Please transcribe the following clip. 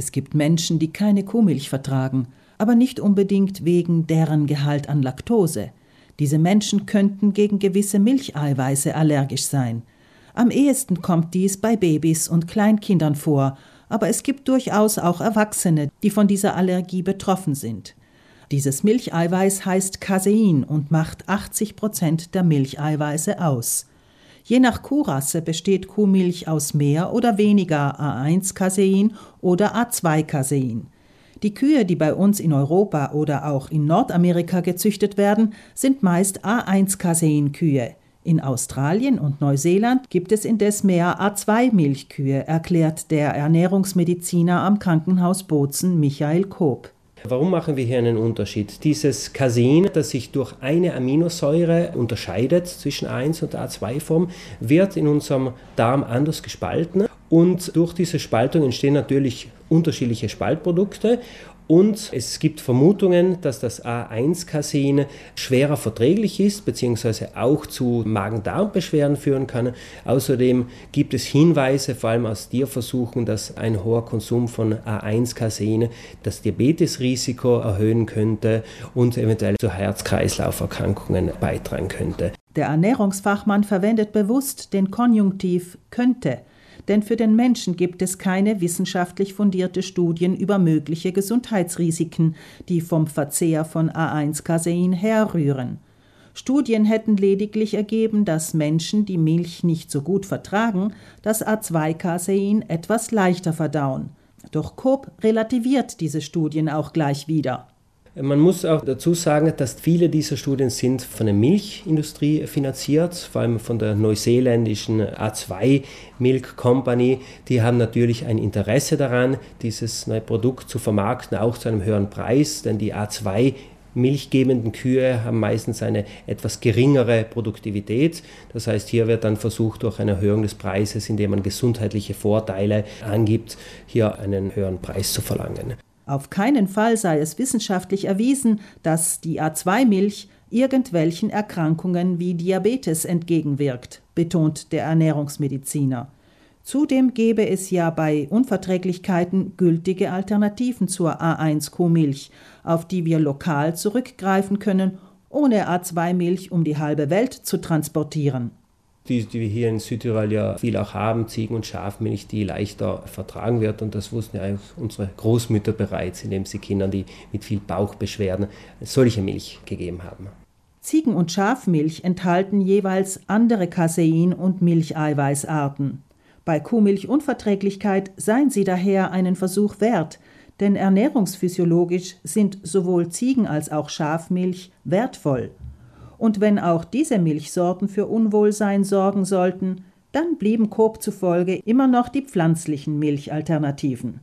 Es gibt Menschen, die keine Kuhmilch vertragen, aber nicht unbedingt wegen deren Gehalt an Laktose. Diese Menschen könnten gegen gewisse Milcheiweiße allergisch sein. Am ehesten kommt dies bei Babys und Kleinkindern vor, aber es gibt durchaus auch Erwachsene, die von dieser Allergie betroffen sind. Dieses Milcheiweiß heißt Casein und macht 80 Prozent der Milcheiweiße aus. Je nach Kuhrasse besteht Kuhmilch aus mehr oder weniger A1-Casein oder A2-Casein. Die Kühe, die bei uns in Europa oder auch in Nordamerika gezüchtet werden, sind meist A1-Casein-Kühe. In Australien und Neuseeland gibt es indes mehr A2-Milchkühe, erklärt der Ernährungsmediziner am Krankenhaus Bozen Michael Koop. Warum machen wir hier einen Unterschied? Dieses Casein, das sich durch eine Aminosäure unterscheidet zwischen A1 und A2-Form, wird in unserem Darm anders gespalten und durch diese Spaltung entstehen natürlich unterschiedliche Spaltprodukte und es gibt Vermutungen, dass das A1-Casein schwerer verträglich ist, beziehungsweise auch zu Magen-Darm-Beschwerden führen kann. Außerdem gibt es Hinweise, vor allem aus Tierversuchen, dass ein hoher Konsum von A1-Casein das Diabetesrisiko erhöhen könnte und eventuell zu Herz-Kreislauf-Erkrankungen beitragen könnte. Der Ernährungsfachmann verwendet bewusst den Konjunktiv könnte denn für den Menschen gibt es keine wissenschaftlich fundierte Studien über mögliche Gesundheitsrisiken, die vom Verzehr von A1-Casein herrühren. Studien hätten lediglich ergeben, dass Menschen, die Milch nicht so gut vertragen, das A2-Casein etwas leichter verdauen. Doch Coop relativiert diese Studien auch gleich wieder. Man muss auch dazu sagen, dass viele dieser Studien sind von der Milchindustrie finanziert, vor allem von der neuseeländischen A2 Milk Company. Die haben natürlich ein Interesse daran, dieses neue Produkt zu vermarkten, auch zu einem höheren Preis, denn die A2 milchgebenden Kühe haben meistens eine etwas geringere Produktivität. Das heißt, hier wird dann versucht, durch eine Erhöhung des Preises, indem man gesundheitliche Vorteile angibt, hier einen höheren Preis zu verlangen. Auf keinen Fall sei es wissenschaftlich erwiesen, dass die A2-Milch irgendwelchen Erkrankungen wie Diabetes entgegenwirkt, betont der Ernährungsmediziner. Zudem gäbe es ja bei Unverträglichkeiten gültige Alternativen zur A1-Kuhmilch, auf die wir lokal zurückgreifen können, ohne A2-Milch um die halbe Welt zu transportieren die, die wir hier in Südtirol ja viel auch haben, Ziegen- und Schafmilch, die leichter vertragen wird. Und das wussten ja eigentlich unsere Großmütter bereits, indem sie Kindern, die mit viel Bauchbeschwerden, solche Milch gegeben haben. Ziegen- und Schafmilch enthalten jeweils andere Casein- und Milcheiweißarten. Bei Kuhmilchunverträglichkeit seien sie daher einen Versuch wert, denn ernährungsphysiologisch sind sowohl Ziegen- als auch Schafmilch wertvoll und wenn auch diese Milchsorten für Unwohlsein sorgen sollten, dann blieben Coop zufolge immer noch die pflanzlichen Milchalternativen.